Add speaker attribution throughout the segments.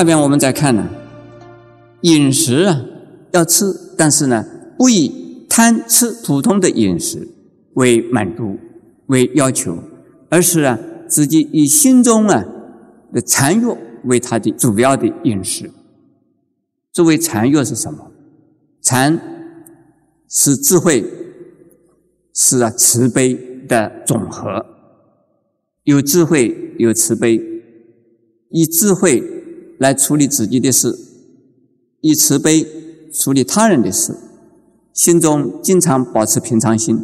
Speaker 1: 下边我们再看呢，饮食啊要吃，但是呢不以贪吃普通的饮食为满足为要求，而是啊自己以心中啊的禅悦为他的主要的饮食。作为禅悦是什么？禅是智慧，是啊慈悲的总和。有智慧，有慈悲，以智慧来处理自己的事，以慈悲处理他人的事，心中经常保持平常心，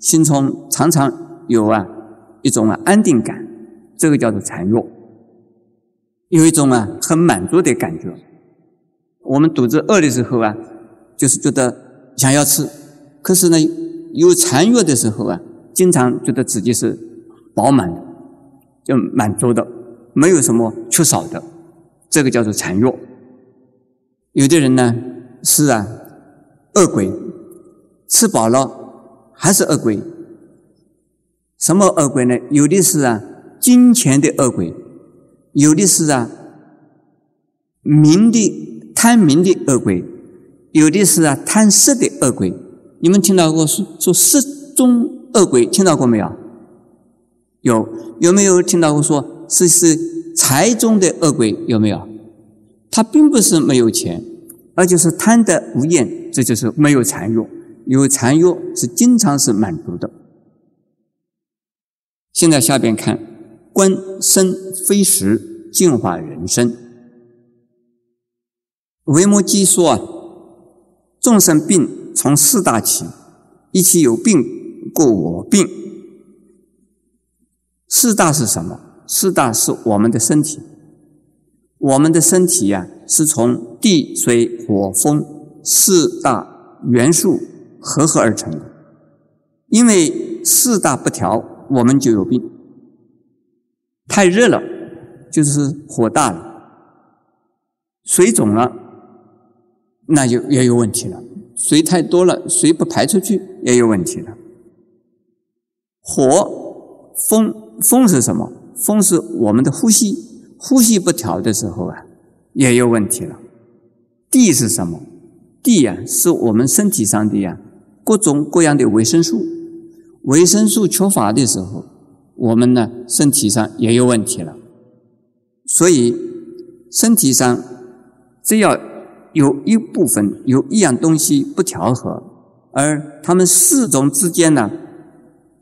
Speaker 1: 心中常常有啊一种啊安定感，这个叫做禅悦，有一种啊很满足的感觉。我们肚子饿的时候啊，就是觉得想要吃，可是呢有禅悦的时候啊，经常觉得自己是。饱满的，就满足的，没有什么缺少的，这个叫做禅悦。有的人呢是啊，恶鬼，吃饱了还是恶鬼。什么恶鬼呢？有的是啊，金钱的恶鬼；有的是啊，名的贪名的恶鬼；有的是啊，贪色的恶鬼。你们听到过说说色中恶鬼？听到过没有？有有没有听到过说是是财中的恶鬼？有没有？他并不是没有钱，而就是贪得无厌，这就是没有禅悦。有禅悦是经常是满足的。现在下边看，观身非实，净化人生。维摩诘说啊，众生病从四大起，一切有病故我病。四大是什么？四大是我们的身体。我们的身体呀，是从地、水、火、风四大元素合合而成的。因为四大不调，我们就有病。太热了，就是火大了；水肿了，那就也有问题了；水太多了，水不排出去，也有问题了。火、风。风是什么？风是我们的呼吸，呼吸不调的时候啊，也有问题了。地是什么？地呀，是我们身体上的呀各种各样的维生素，维生素缺乏的时候，我们呢身体上也有问题了。所以身体上只要有一部分有一样东西不调和，而他们四种之间呢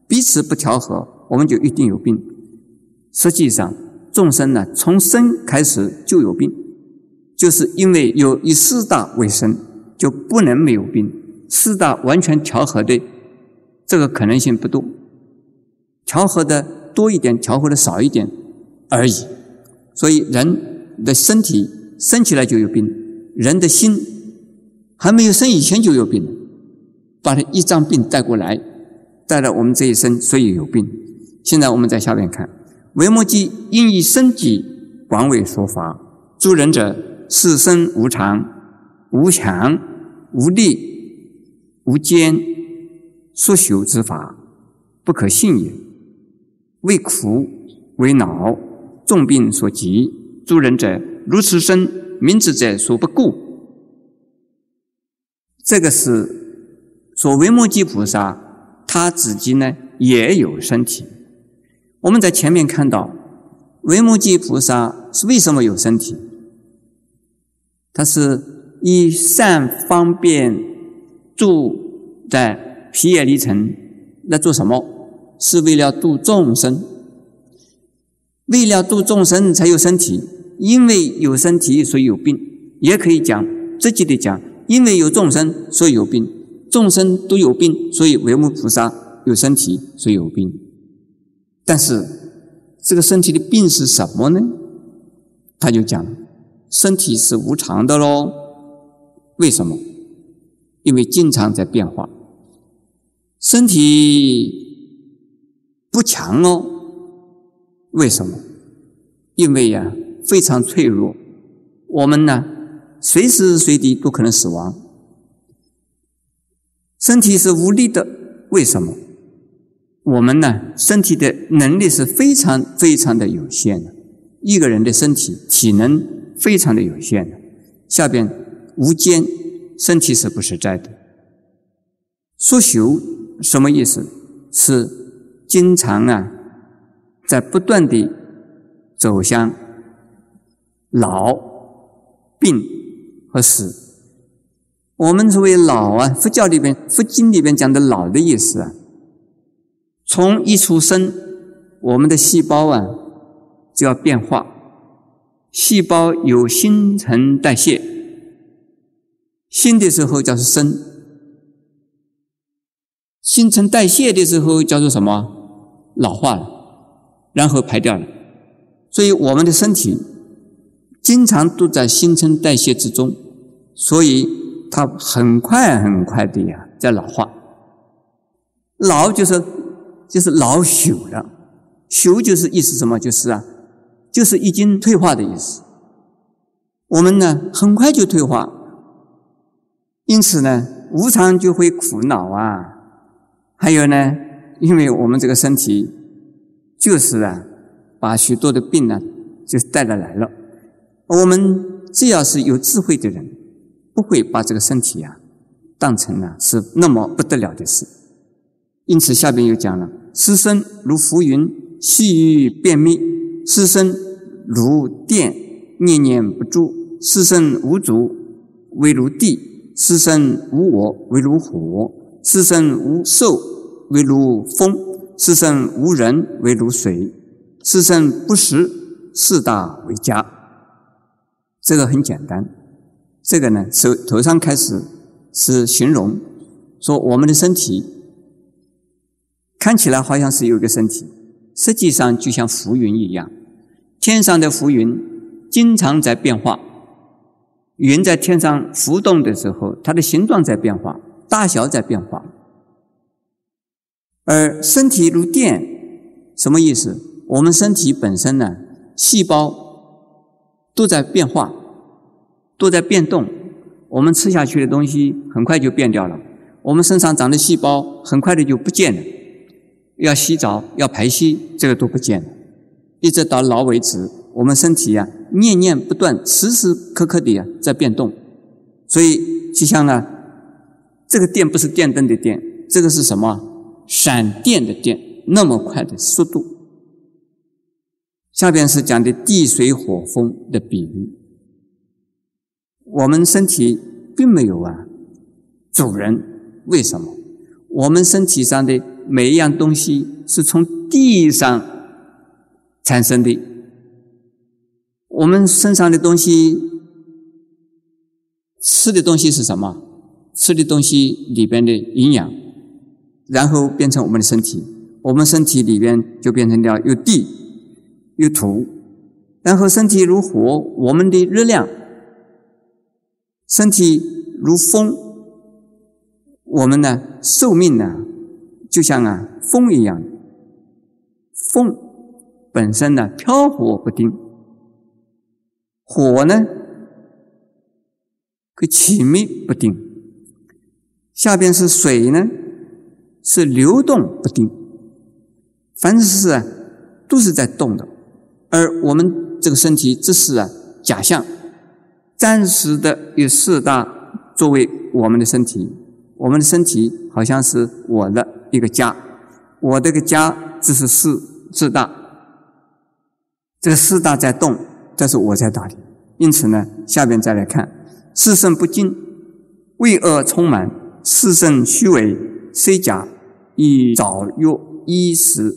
Speaker 1: 彼此不调和。我们就一定有病。实际上，众生呢，从生开始就有病，就是因为有以四大为生，就不能没有病。四大完全调和的这个可能性不多，调和的多一点，调和的少一点而已。所以，人的身体生起来就有病，人的心还没有生以前就有病，把他一张病带过来，带了我们这一生，所以有病。现在我们在下面看，维摩诘应以身体广为说法，诸人者是身无常、无强、无力、无坚，所修之法不可信也。为苦为恼，重病所及，诸人者如此身，明智者所不顾。这个是说维摩诘菩萨他自己呢也有身体。我们在前面看到，维摩诘菩萨是为什么有身体？他是以善方便住在皮耶离城来做什么？是为了度众生。为了度众生才有身体，因为有身体所以有病。也可以讲直接的讲，因为有众生所以有病，众生都有病，所以维摩菩萨有身体所以有病。但是，这个身体的病是什么呢？他就讲，身体是无常的喽。为什么？因为经常在变化。身体不强哦。为什么？因为呀，非常脆弱。我们呢，随时随地都可能死亡。身体是无力的。为什么？我们呢，身体的能力是非常非常的有限的。一个人的身体体能非常的有限的。下边无间，身体是不实在的。说修什么意思？是经常啊，在不断的走向老、病和死。我们所谓老啊，佛教里边、佛经里边讲的老的意思啊，从一出生，我们的细胞啊就要变化，细胞有新陈代谢，新的时候叫做生，新陈代谢的时候叫做什么？老化了，然后排掉了。所以我们的身体经常都在新陈代谢之中，所以。它很快很快的呀，在老化。老就是就是老朽了，朽就是意思什么？就是啊，就是已经退化的意思。我们呢，很快就退化，因此呢，无常就会苦恼啊。还有呢，因为我们这个身体就是啊，把许多的病呢，就带了来了。我们只要是有智慧的人。不会把这个身体呀当成呢是那么不得了的事，因此下边又讲了：尸身如浮云，细雨便灭；尸身如电，念念不住；尸身无主，为如地；尸身无我，为如火；尸身无兽，为如风；尸身无人，为如水；尸身不识，四大为家。这个很简单。这个呢，手头上开始是形容说我们的身体看起来好像是有个身体，实际上就像浮云一样。天上的浮云经常在变化，云在天上浮动的时候，它的形状在变化，大小在变化。而身体如电，什么意思？我们身体本身呢，细胞都在变化。都在变动，我们吃下去的东西很快就变掉了，我们身上长的细胞很快的就不见了，要洗澡要排泄，这个都不见了，一直到老为止，我们身体呀念念不断，时时刻刻的呀在变动，所以就像呢，这个电不是电灯的电，这个是什么？闪电的电，那么快的速度。下边是讲的地水火风的比喻。我们身体并没有啊主人，为什么？我们身体上的每一样东西是从地上产生的。我们身上的东西，吃的东西是什么？吃的东西里边的营养，然后变成我们的身体。我们身体里边就变成了有地有土，然后身体如火，我们的热量。身体如风，我们呢寿命呢就像啊风一样，风本身呢飘忽不定，火呢可起灭不定，下边是水呢是流动不定，凡是啊都是在动的，而我们这个身体只是啊假象。暂时的有四大作为我们的身体，我们的身体好像是我的一个家，我这个家只是四四大，这个四大在动，这是我在打理。因此呢，下边再来看：四身不净，胃恶充满；四身虚伪，虽假，以早药衣食，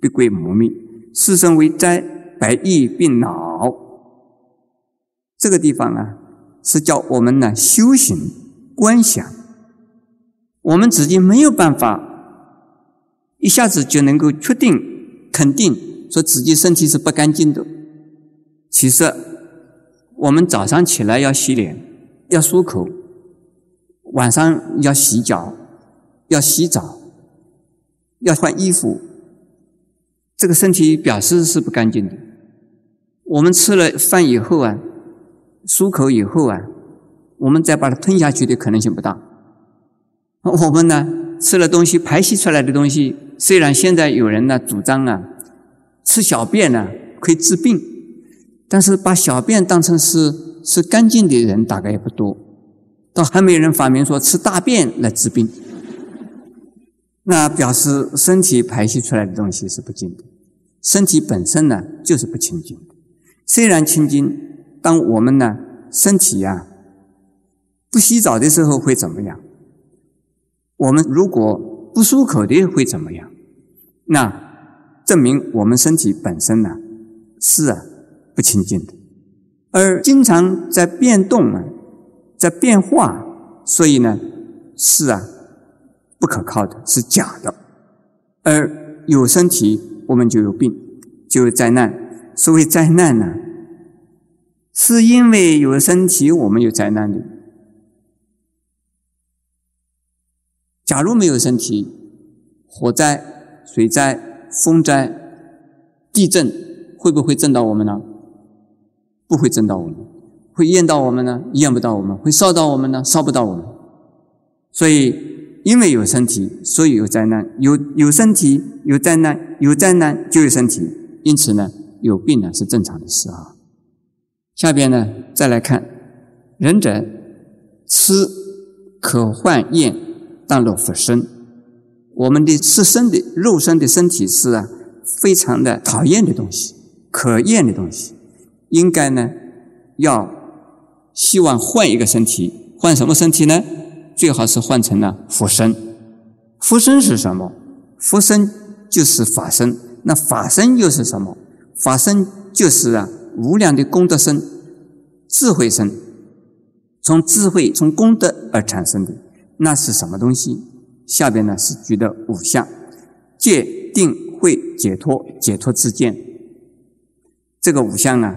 Speaker 1: 必归磨灭；四身为灾，百疫病恼。这个地方啊，是叫我们呢修行观想。我们自己没有办法一下子就能够确定、肯定说自己身体是不干净的。其实，我们早上起来要洗脸、要漱口，晚上要洗脚、要洗澡、要换衣服，这个身体表示是不干净的。我们吃了饭以后啊。漱口以后啊，我们再把它吞下去的可能性不大。我们呢吃了东西排泄出来的东西，虽然现在有人呢主张啊吃小便呢可以治病，但是把小便当成是是干净的人，大概也不多。倒还没有人发明说吃大便来治病，那表示身体排泄出来的东西是不净的。身体本身呢，就是不清净的。虽然清净，当我们呢身体呀不洗澡的时候会怎么样？我们如果不漱口的会怎么样？那证明我们身体本身呢是啊不清净的，而经常在变动啊。在变化，所以呢，是啊，不可靠的，是假的。而有身体，我们就有病，就有灾难。所谓灾难呢，是因为有身体，我们有灾难的。假如没有身体，火灾、水灾、风灾、地震，会不会震到我们呢？不会震到我们。会淹到我们呢？淹不到我们；会烧到我们呢？烧不到我们。所以，因为有身体，所以有灾难；有有身体，有灾难；有灾难就有身体。因此呢，有病呢是正常的事啊。下边呢，再来看，仁者吃可患厌，当若复生。我们的吃身的肉身的身体是啊，非常的讨厌的东西，可厌的东西，应该呢要。希望换一个身体，换什么身体呢？最好是换成了佛身。佛身是什么？佛身就是法身。那法身又是什么？法身就是啊无量的功德身、智慧身，从智慧、从功德而产生的。那是什么东西？下边呢是举的五项：戒、定、慧、解脱、解脱之见。这个五项呢，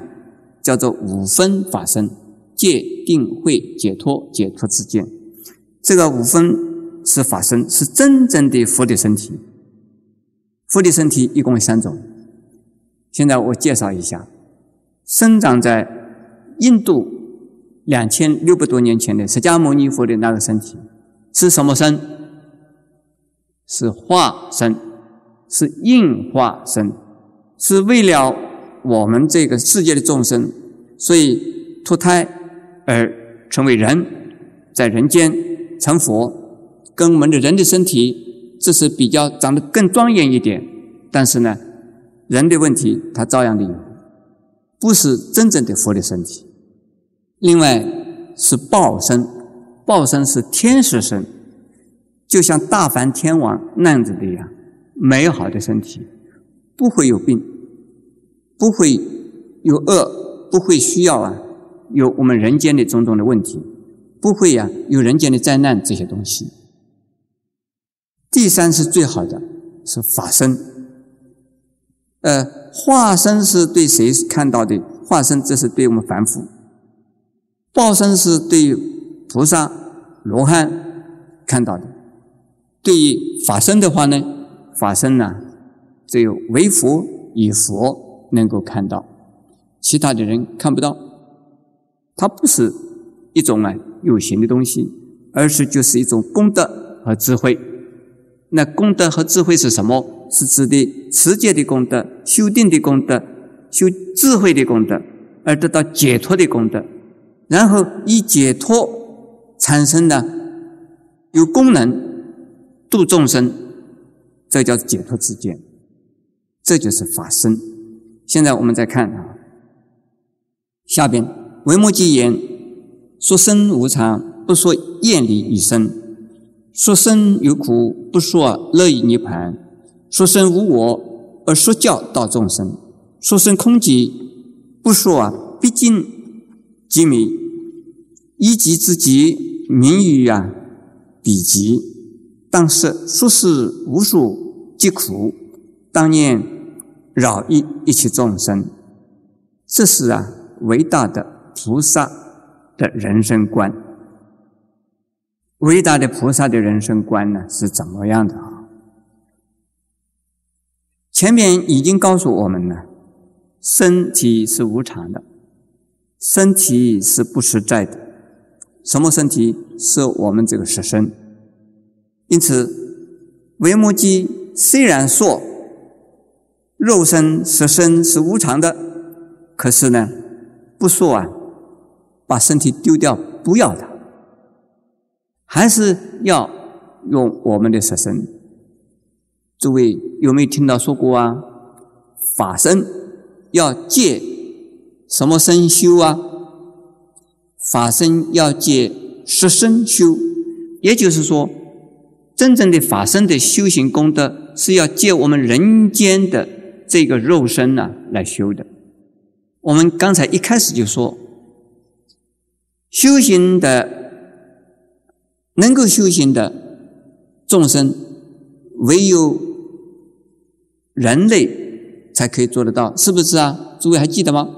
Speaker 1: 叫做五分法身。戒定慧解脱解脱之间，这个五分是法身，是真正的佛的身体。佛的身体一共有三种。现在我介绍一下，生长在印度两千六百多年前的释迦牟尼佛的那个身体是什么身？是化身，是应化身，是为了我们这个世界的众生，所以脱胎。而成为人，在人间成佛，跟我们的人的身体，这是比较长得更庄严一点。但是呢，人的问题他照样的有，不是真正的佛的身体。另外是报身，报身是天使身，就像大梵天王那样子的呀，美好的身体，不会有病，不会有恶，不会需要啊。有我们人间的种种的问题，不会呀，有人间的灾难这些东西。第三是最好的，是法身。呃，化身是对谁看到的？化身这是对我们凡夫。报身是对菩萨、罗汉看到的。对于法身的话呢，法身呢，只有唯佛与佛能够看到，其他的人看不到。它不是一种啊有形的东西，而是就是一种功德和智慧。那功德和智慧是什么？是指的持戒的功德、修定的功德、修智慧的功德，而得到解脱的功德。然后以解脱产生的有功能度众生，这叫解脱之见，这就是法身。现在我们再看啊，下边。为末即言：说生无常，不说厌离以生；说生有苦，不说乐以涅盘；说生无我，而说教道众生；说生空寂，不说毕竟极迷。一极之极，名于啊彼极。当是说是无数疾苦，当念饶益一切众生。这是啊伟大的。菩萨的人生观，伟大的菩萨的人生观呢是怎么样的啊？前面已经告诉我们了，身体是无常的，身体是不实在的。什么身体？是我们这个实身。因此，维摩诘虽然说肉身实身是无常的，可是呢？不说啊，把身体丢掉，不要它，还是要用我们的色身。诸位有没有听到说过啊？法身要借什么身修啊？法身要借十身修，也就是说，真正的法身的修行功德是要借我们人间的这个肉身呢来修的。我们刚才一开始就说，修行的能够修行的众生，唯有人类才可以做得到，是不是啊？诸位还记得吗？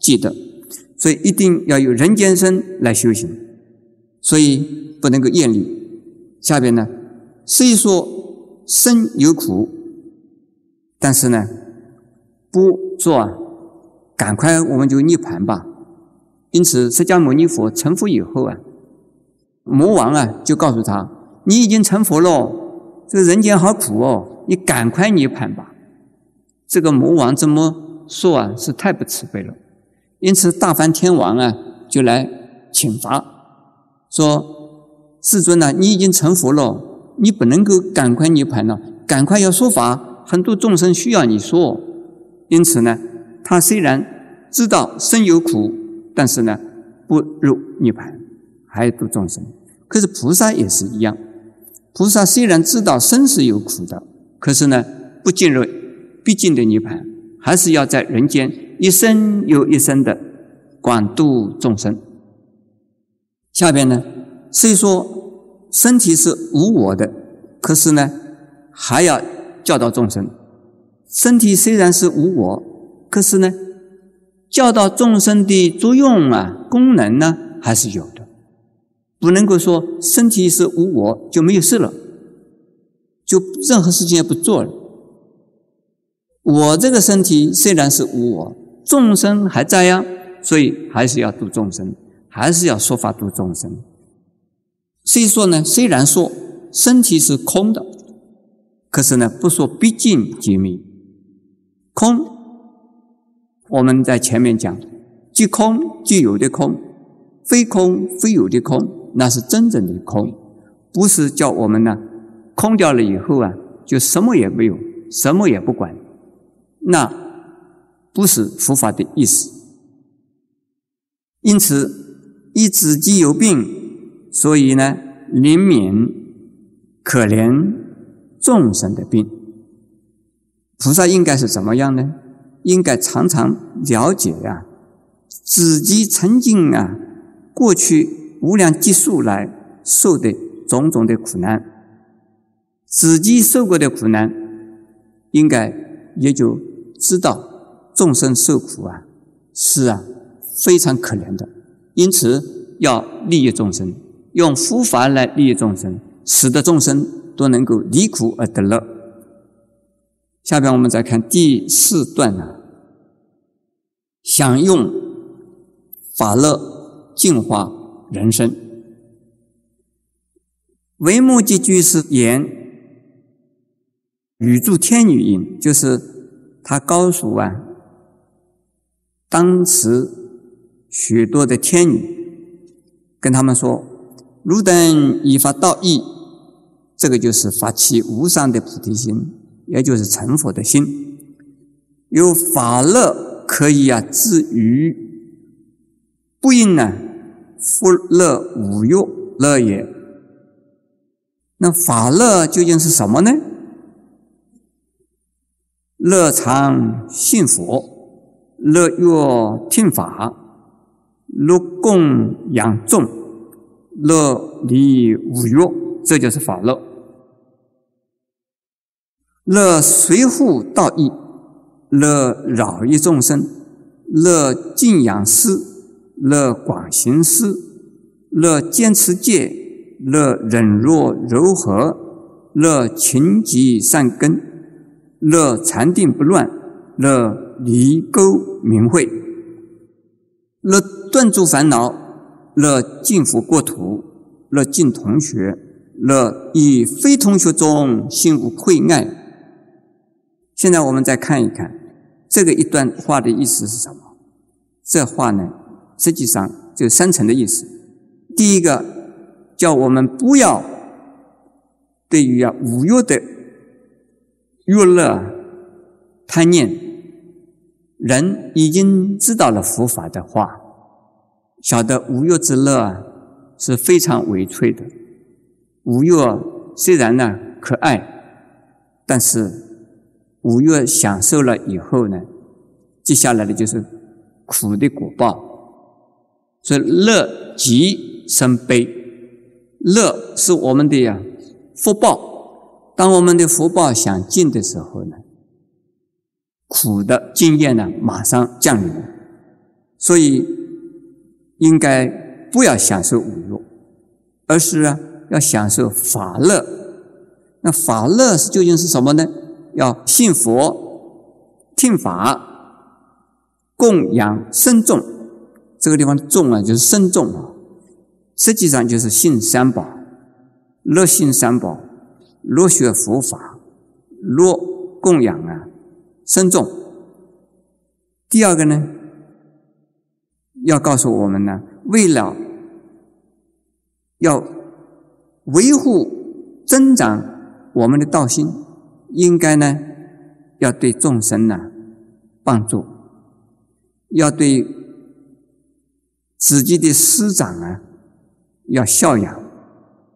Speaker 1: 记得，所以一定要有人间身来修行，所以不能够厌离。下边呢，虽说生有苦，但是呢，不做啊。赶快，我们就涅盘吧。因此，释迦牟尼佛成佛以后啊，魔王啊就告诉他：“你已经成佛了，这个人间好苦哦，你赶快涅盘吧。”这个魔王这么说啊，是太不慈悲了。因此，大梵天王啊就来请罚，说：“世尊呐，你已经成佛了，你不能够赶快涅盘了，赶快要说法，很多众生需要你说。因此呢。”他虽然知道生有苦，但是呢，不入涅盘，还度众生。可是菩萨也是一样，菩萨虽然知道生是有苦的，可是呢，不进入必经的涅盘，还是要在人间一生又一生的广度众生。下边呢，虽说身体是无我的，可是呢，还要教导众生。身体虽然是无我。可是呢，教导众生的作用啊、功能呢，还是有的。不能够说身体是无我就没有事了，就任何事情也不做了。我这个身体虽然是无我，众生还在呀，所以还是要度众生，还是要说法度众生。所以说呢，虽然说身体是空的，可是呢，不说毕竟解密空。我们在前面讲，即空即有的空，非空非有的空，那是真正的空，不是叫我们呢空掉了以后啊，就什么也没有，什么也不管，那不是佛法的意思。因此，一自己有病，所以呢怜悯可怜众生的病。菩萨应该是怎么样呢？应该常常了解呀，自己曾经啊，过去无量劫数来受的种种的苦难，自己受过的苦难，应该也就知道众生受苦啊，是啊，非常可怜的。因此要利益众生，用佛法来利益众生，使得众生都能够离苦而得乐。下边我们再看第四段呢，享用法乐净化人生。为目即居士言：“语助天女音，就是他告诉啊，当时许多的天女跟他们说：‘汝等依法道义，这个就是发起无上的菩提心。’”也就是成佛的心，有法乐可以啊治愈，不应呢福乐无欲乐也。那法乐究竟是什么呢？乐常信佛，乐乐听法，乐供养众，乐离无欲，这就是法乐。乐随护道义，乐饶益众生，乐敬仰师，乐广行施，乐坚持戒，乐忍弱柔和，乐勤积善根，乐禅定不乱，乐离垢明慧，乐断诸烦恼，乐净福国土，乐尽同学，乐以非同学中心无愧爱。现在我们再看一看这个一段话的意思是什么？这话呢，实际上就三层的意思。第一个，叫我们不要对于啊五欲的欲乐贪念，人已经知道了佛法的话，晓得五欲之乐啊是非常委脆的。五欲虽然呢可爱，但是五欲享受了以后呢，接下来的就是苦的果报。所以乐极生悲，乐是我们的呀福报。当我们的福报想尽的时候呢，苦的经验呢马上降临。所以应该不要享受五欲，而是啊。要享受法乐，那法乐是究竟是什么呢？要信佛、听法、供养僧众。这个地方“众”啊，就是僧众啊，实际上就是信三宝，乐信三宝，乐学佛法，乐供养啊深重。第二个呢，要告诉我们呢，为了要。维护、增长我们的道心，应该呢，要对众生呢帮助，要对自己的师长啊要孝养，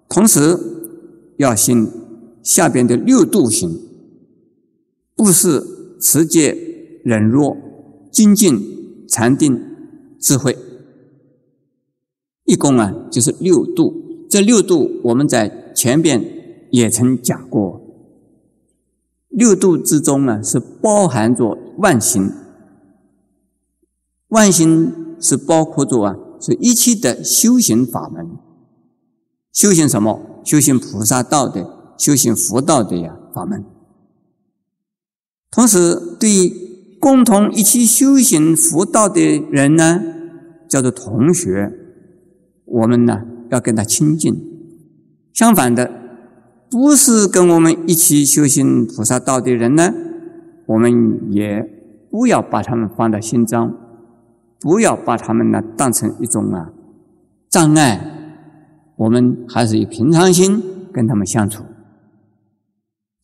Speaker 1: 同时要行下边的六度行：不是、持戒、忍辱、精进、禅定、智慧，一共啊就是六度。这六度我们在前边也曾讲过，六度之中呢是包含着万行，万行是包括着啊是一切的修行法门，修行什么？修行菩萨道的，修行佛道的呀法门。同时，对共同一起修行佛道的人呢，叫做同学，我们呢。要跟他亲近，相反的，不是跟我们一起修行菩萨道的人呢，我们也不要把他们放在心中，不要把他们呢当成一种啊障碍，我们还是以平常心跟他们相处。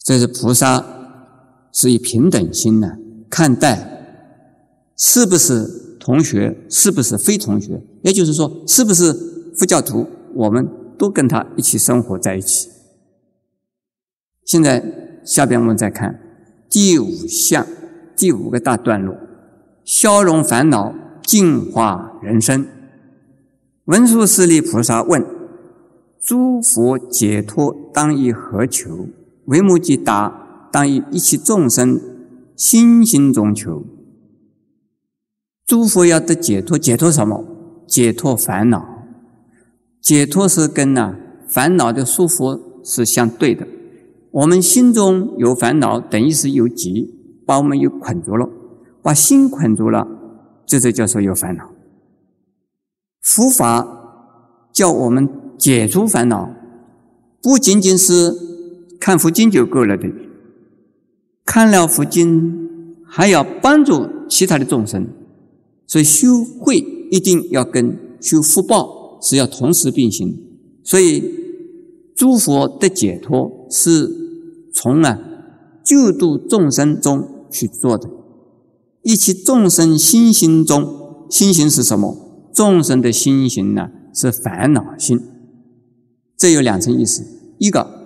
Speaker 1: 这是菩萨是以平等心呢看待，是不是同学，是不是非同学？也就是说，是不是？佛教徒，我们都跟他一起生活在一起。现在下边我们再看第五项，第五个大段落：消融烦恼，净化人生。文殊师利菩萨问：诸佛解脱当以何求？为目即答：当以一切众生心心中求。诸佛要得解脱，解脱什么？解脱烦恼。解脱是跟呐烦恼的束缚是相对的。我们心中有烦恼，等于是有结，把我们又捆住了，把心捆住了，这就叫做有烦恼。佛法叫我们解除烦恼，不仅仅是看佛经就够了的，看了佛经还要帮助其他的众生，所以修慧一定要跟修福报。是要同时并行，所以诸佛的解脱是从啊救度众生中去做的。一切众生心行中，心行是什么？众生的心行呢是烦恼心。这有两层意思：一个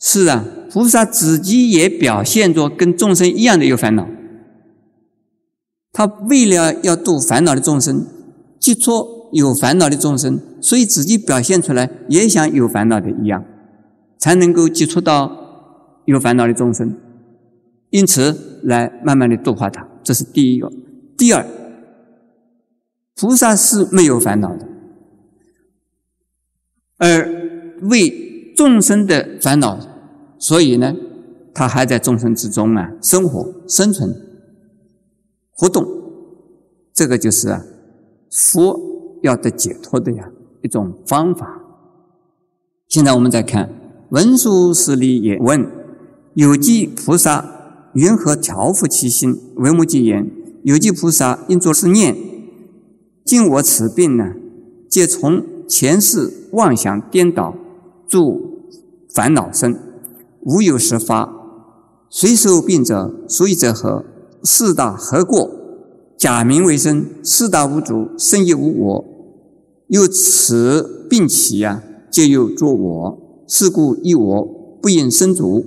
Speaker 1: 是啊，菩萨自己也表现着跟众生一样的有烦恼，他为了要度烦恼的众生，接触。有烦恼的众生，所以自己表现出来也像有烦恼的一样，才能够接触到有烦恼的众生，因此来慢慢的度化他。这是第一个。第二，菩萨是没有烦恼的，而为众生的烦恼，所以呢，他还在众生之中啊生活、生存、活动。这个就是啊，佛。要得解脱的呀一种方法。现在我们再看文殊师利也问：有记菩萨云何调伏其心？为目即言：有记菩萨应作是念：今我此病呢，皆从前世妄想颠倒，助烦恼生，无有实发。随受病者，所以者何？四大何过？假名为生，四大无主，生亦无我。又此病起呀，皆有作我。是故一我不应生主。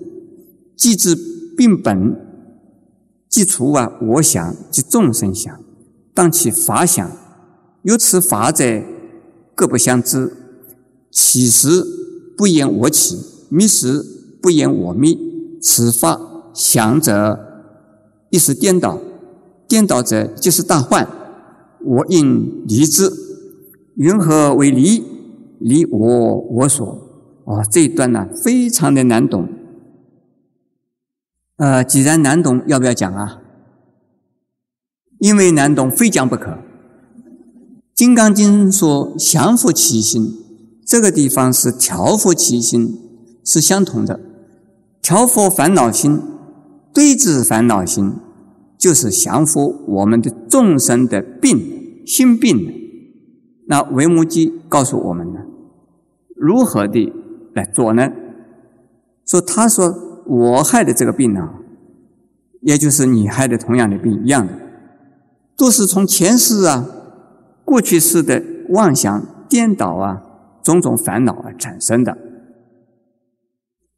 Speaker 1: 既知病本，即除啊我想即众生想，当其法想。由此法者，各不相知。起时不言我起，灭时不言我灭。此法想者，一时颠倒；颠倒者，即是大幻。我应离之。云何为离？离我我所。哦，这一段呢，非常的难懂。呃，既然难懂，要不要讲啊？因为难懂，非讲不可。《金刚经》说：“降伏其心”，这个地方是调伏其心，是相同的。调伏烦恼心，对治烦恼心，就是降伏我们的众生的病心病。那维摩诘告诉我们呢，如何的来做呢？说他说我害的这个病呢，也就是你害的同样的病一样的，都是从前世啊。过去式的妄想颠倒啊，种种烦恼而产生的。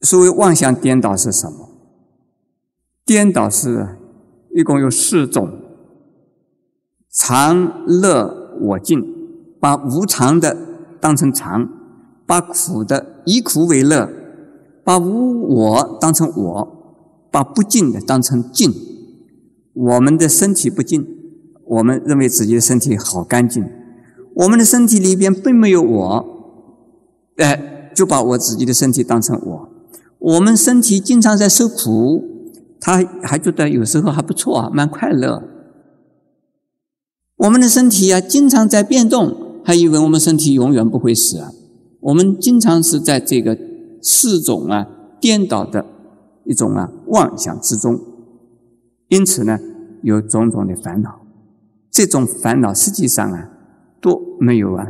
Speaker 1: 所谓妄想颠倒是什么？颠倒是一共有四种：常乐我净，把无常的当成常，把苦的以苦为乐，把无我当成我，把不净的当成净。我们的身体不净。我们认为自己的身体好干净，我们的身体里边并没有我，哎，就把我自己的身体当成我。我们身体经常在受苦，他还觉得有时候还不错啊，蛮快乐。我们的身体啊，经常在变动，还以为我们身体永远不会死啊。我们经常是在这个四种啊颠倒的一种啊妄想之中，因此呢，有种种的烦恼。这种烦恼实际上啊，都没有啊，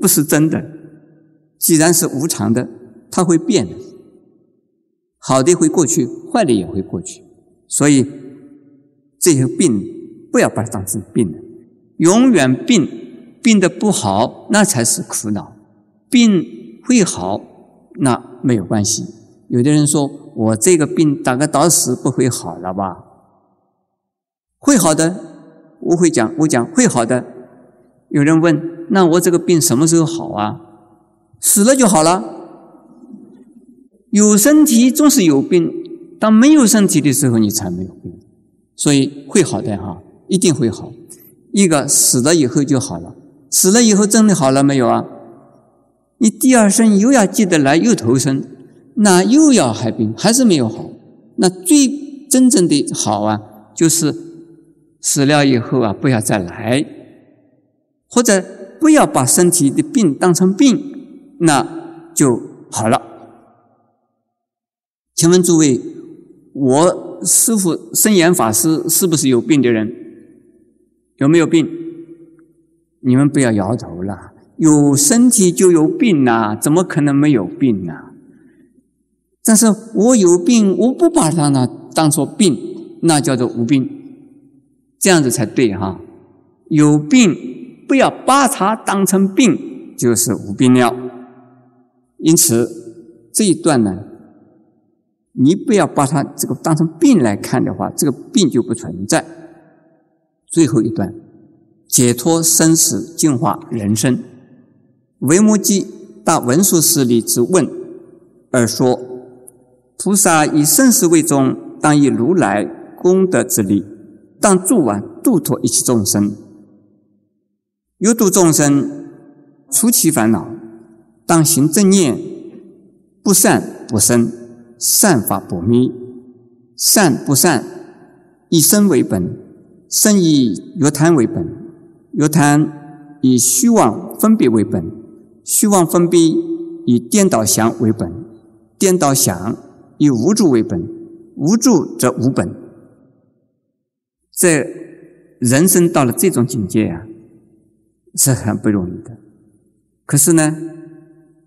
Speaker 1: 不是真的。既然是无常的，它会变，好的会过去，坏的也会过去。所以这些病不要把它当成病了，永远病病的不好，那才是苦恼。病会好，那没有关系。有的人说我这个病打个倒死不会好了吧？会好的。我会讲，我讲会好的。有人问：“那我这个病什么时候好啊？”死了就好了。有身体总是有病，当没有身体的时候，你才没有病。所以会好的哈，一定会好。一个死了以后就好了，死了以后真的好了没有啊？你第二生又要记得来，又投生，那又要害病，还是没有好。那最真正的好啊，就是。死了以后啊，不要再来，或者不要把身体的病当成病，那就好了。请问诸位，我师父圣严法师是不是有病的人？有没有病？你们不要摇头了，有身体就有病呐，怎么可能没有病呢？但是我有病，我不把它呢当做病，那叫做无病。这样子才对哈，有病不要把它当成病，就是无病了。因此这一段呢，你不要把它这个当成病来看的话，这个病就不存在。最后一段，解脱生死，净化人生。维摩诘答文殊师利之问而说：菩萨以生死为宗，当以如来功德之力。当助啊，度脱一切众生，有度众生，除其烦恼，当行正念，不善不生，善法不灭，善不善，以身为本，身以欲贪为本，欲贪以虚妄分别为本，虚妄分别以颠倒想为本，颠倒想以无助为本，无助则无本。这人生到了这种境界啊，是很不容易的。可是呢，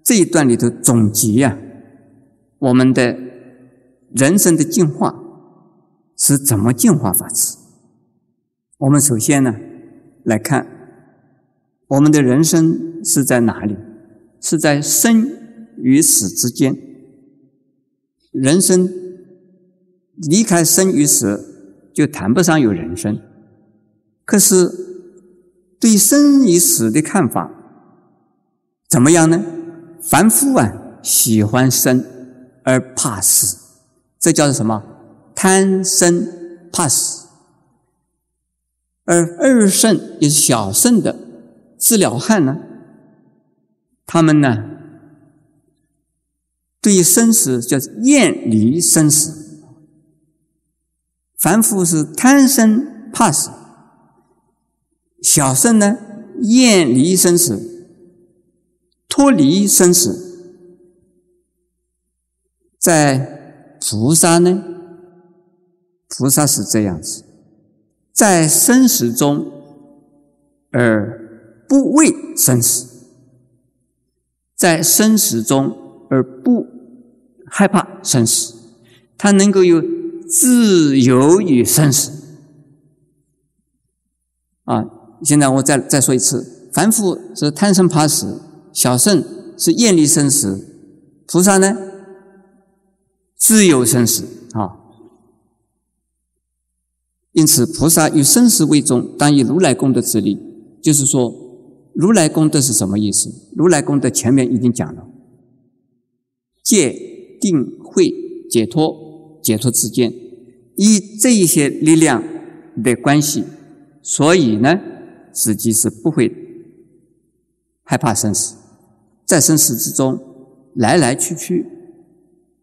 Speaker 1: 这一段里头总结呀，我们的人生的进化是怎么进化法子？我们首先呢，来看我们的人生是在哪里？是在生与死之间。人生离开生与死，就谈不上有人生。可是对生与死的看法怎么样呢？凡夫啊，喜欢生而怕死，这叫做什么？贪生怕死。而二圣也是小圣的治疗汉呢，他们呢，对于生死叫厌离生死。凡夫是贪生怕死，小圣呢厌离生死，脱离生死。在菩萨呢，菩萨是这样子。在生死中而不畏生死，在生死中而不害怕生死，他能够有自由于生死。啊，现在我再再说一次：凡夫是贪生怕死，小圣是厌离生死，菩萨呢自由生死啊。因此，菩萨以生死为重，当以如来功德自立。就是说，如来功德是什么意思？如来功德前面已经讲了，戒、定、慧、解脱、解脱之间，以这一些力量的关系，所以呢，自己是不会害怕生死，在生死之中来来去去，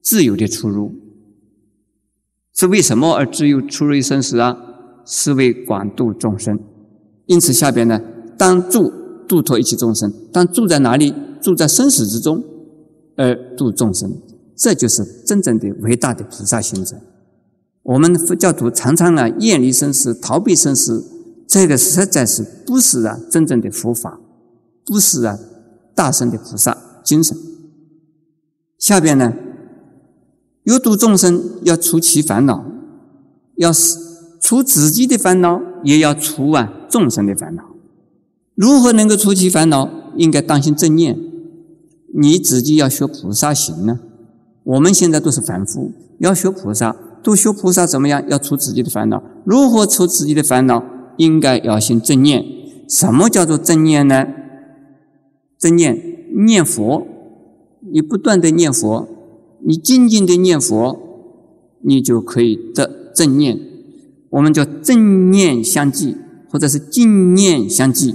Speaker 1: 自由的出入。是为什么而自由出入生死啊？是为广度众生。因此下边呢，当住度脱一切众生，当住在哪里？住在生死之中而度众生，这就是真正的伟大的菩萨行者。我们佛教徒常常啊厌离生死、逃避生死，这个实在是不是啊真正的佛法，不是啊大圣的菩萨精神。下边呢？有度众生要除其烦恼，要是除自己的烦恼，也要除啊众生的烦恼。如何能够除其烦恼？应该当心正念。你自己要学菩萨行呢。我们现在都是凡夫，要学菩萨，都学菩萨怎么样？要除自己的烦恼。如何除自己的烦恼？应该要行正念。什么叫做正念呢？正念，念佛，你不断的念佛。你静静的念佛，你就可以得正念。我们叫正念相继，或者是静念相继。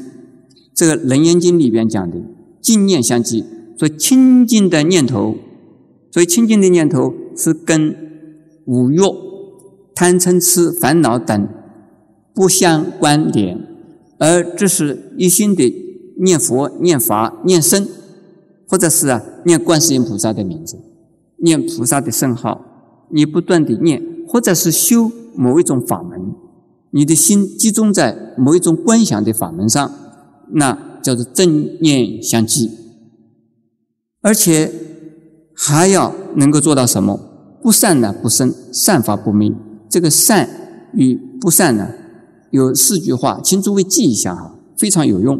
Speaker 1: 这个《楞严经》里边讲的静念相继，所以清净的念头，所以清净的念头是跟五欲、贪嗔痴烦恼等不相关联，而这是一心的念佛、念法、念僧，或者是念观世音菩萨的名字。念菩萨的圣号，你不断的念，或者是修某一种法门，你的心集中在某一种观想的法门上，那叫做正念相继。而且还要能够做到什么？不善呢不生，善法不灭。这个善与不善呢，有四句话，请诸位记一下哈，非常有用。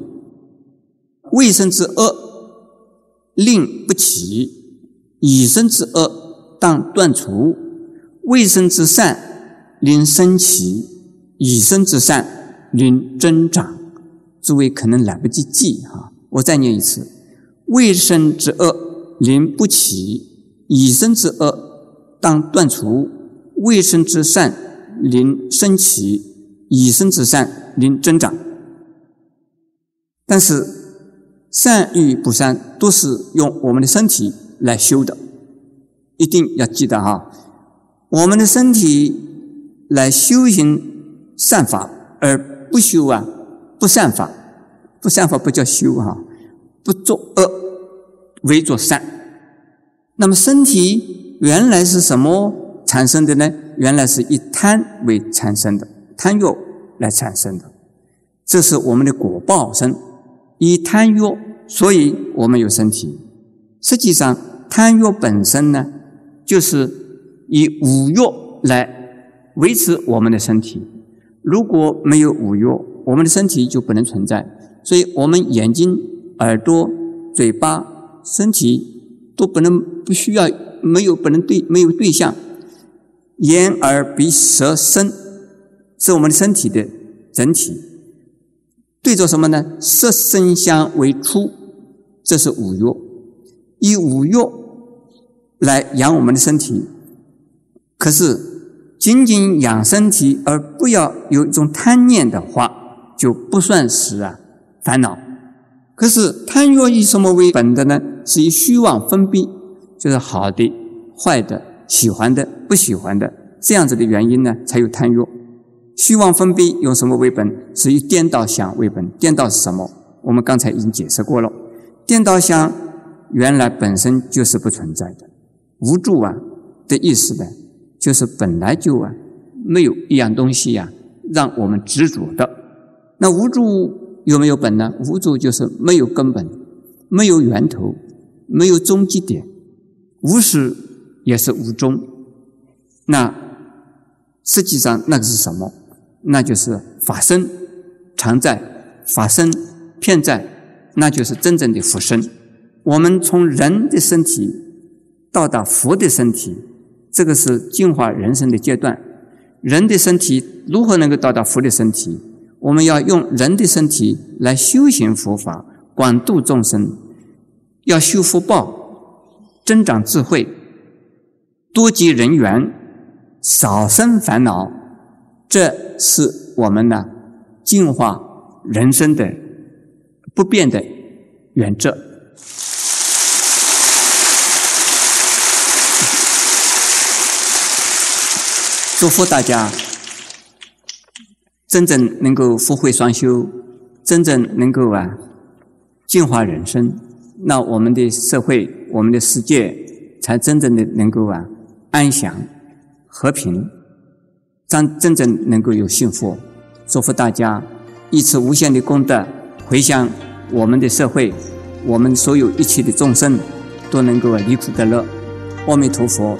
Speaker 1: 未生之恶，令不起。以身之恶当断除，未生之善令生起，以身之善令增长。诸位可能来不及记哈，我再念一次：未生之恶令不起，以身之恶当断除，未生之善令生起，以身之善令增长。但是善与不善都是用我们的身体。来修的，一定要记得哈。我们的身体来修行善法，而不修啊不善法。不善法不叫修哈，不作恶，为作善。那么身体原来是什么产生的呢？原来是以贪为产生的，贪欲来产生的。这是我们的果报身。以贪欲，所以我们有身体。实际上，贪欲本身呢，就是以五欲来维持我们的身体。如果没有五欲，我们的身体就不能存在。所以，我们眼睛、耳朵、嘴巴、身体都不能不需要没有不能对没有对象。眼、耳、鼻、舌、身是我们的身体的整体。对着什么呢？色、声、香为出，这是五欲。以五欲来养我们的身体，可是仅仅养身体而不要有一种贪念的话，就不算是啊烦恼。可是贪欲以什么为本的呢？是以虚妄分别，就是好的、坏的、喜欢的、不喜欢的这样子的原因呢，才有贪欲。虚妄分别用什么为本？是以颠倒想为本。颠倒是什么？我们刚才已经解释过了。颠倒想原来本身就是不存在的。无助啊的意思呢，就是本来就啊没有一样东西呀让我们执着的。那无助有没有本呢？无助就是没有根本，没有源头，没有终极点。无始也是无终。那实际上那个是什么？那就是法身常在，法身片在，那就是真正的佛身。我们从人的身体到达佛的身体，这个是进化人生的阶段。人的身体如何能够到达佛的身体？我们要用人的身体来修行佛法，广度众生，要修福报，增长智慧，多结人缘，少生烦恼。这是我们呢进化人生的不变的原则。祝福大家真正能够福慧双修，真正能够啊净化人生，那我们的社会、我们的世界才真正的能够啊安详、和平。真真正能够有幸福，祝福大家一次无限的功德回向我们的社会，我们所有一切的众生都能够离苦得乐。阿弥陀佛。